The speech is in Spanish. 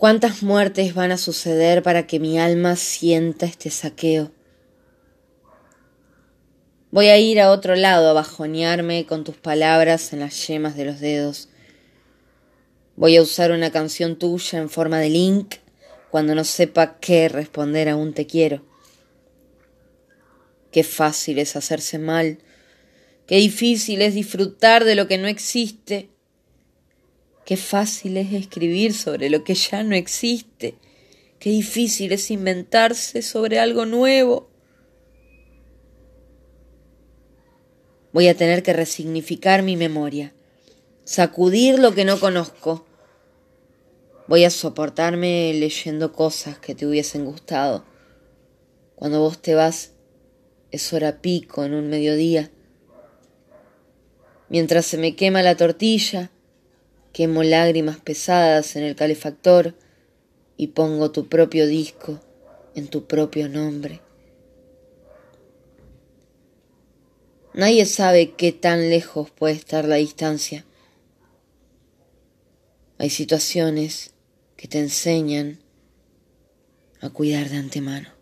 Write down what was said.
¿Cuántas muertes van a suceder para que mi alma sienta este saqueo? Voy a ir a otro lado a bajonearme con tus palabras en las yemas de los dedos. Voy a usar una canción tuya en forma de link cuando no sepa qué responder a un te quiero. Qué fácil es hacerse mal, qué difícil es disfrutar de lo que no existe, qué fácil es escribir sobre lo que ya no existe, qué difícil es inventarse sobre algo nuevo. Voy a tener que resignificar mi memoria, sacudir lo que no conozco. Voy a soportarme leyendo cosas que te hubiesen gustado. Cuando vos te vas, es hora pico en un mediodía. Mientras se me quema la tortilla, quemo lágrimas pesadas en el calefactor y pongo tu propio disco en tu propio nombre. Nadie sabe qué tan lejos puede estar la distancia. Hay situaciones que te enseñan a cuidar de antemano.